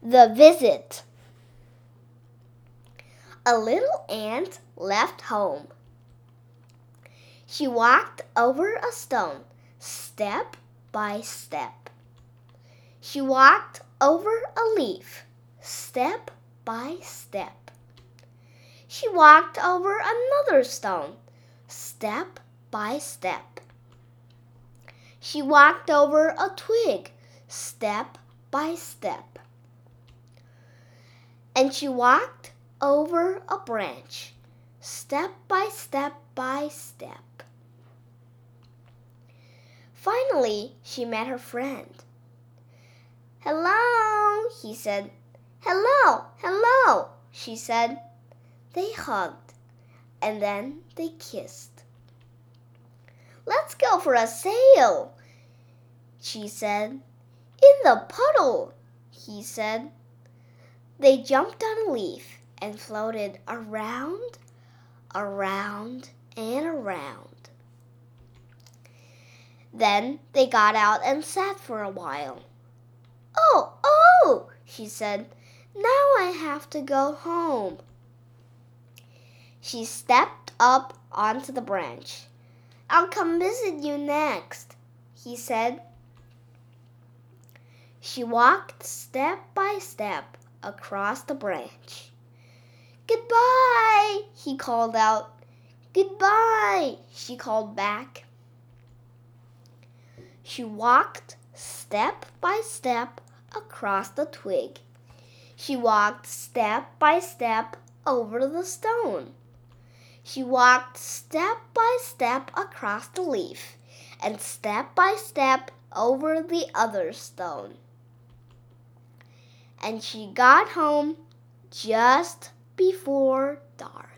The Visit A little ant left home. She walked over a stone, step by step. She walked over a leaf, step by step. She walked over another stone, step by step. She walked over a twig, step by step and she walked over a branch, step by step by step. Finally, she met her friend. Hello, he said. Hello, hello, she said. They hugged, and then they kissed. Let's go for a sail, she said. In the puddle, he said. They jumped on a leaf and floated around, around, and around. Then they got out and sat for a while. Oh, oh, she said, now I have to go home. She stepped up onto the branch. I'll come visit you next, he said. She walked step by step across the branch. Goodbye, he called out. Goodbye, she called back. She walked step by step across the twig. She walked step by step over the stone. She walked step by step across the leaf and step by step over the other stone and she got home just before dark.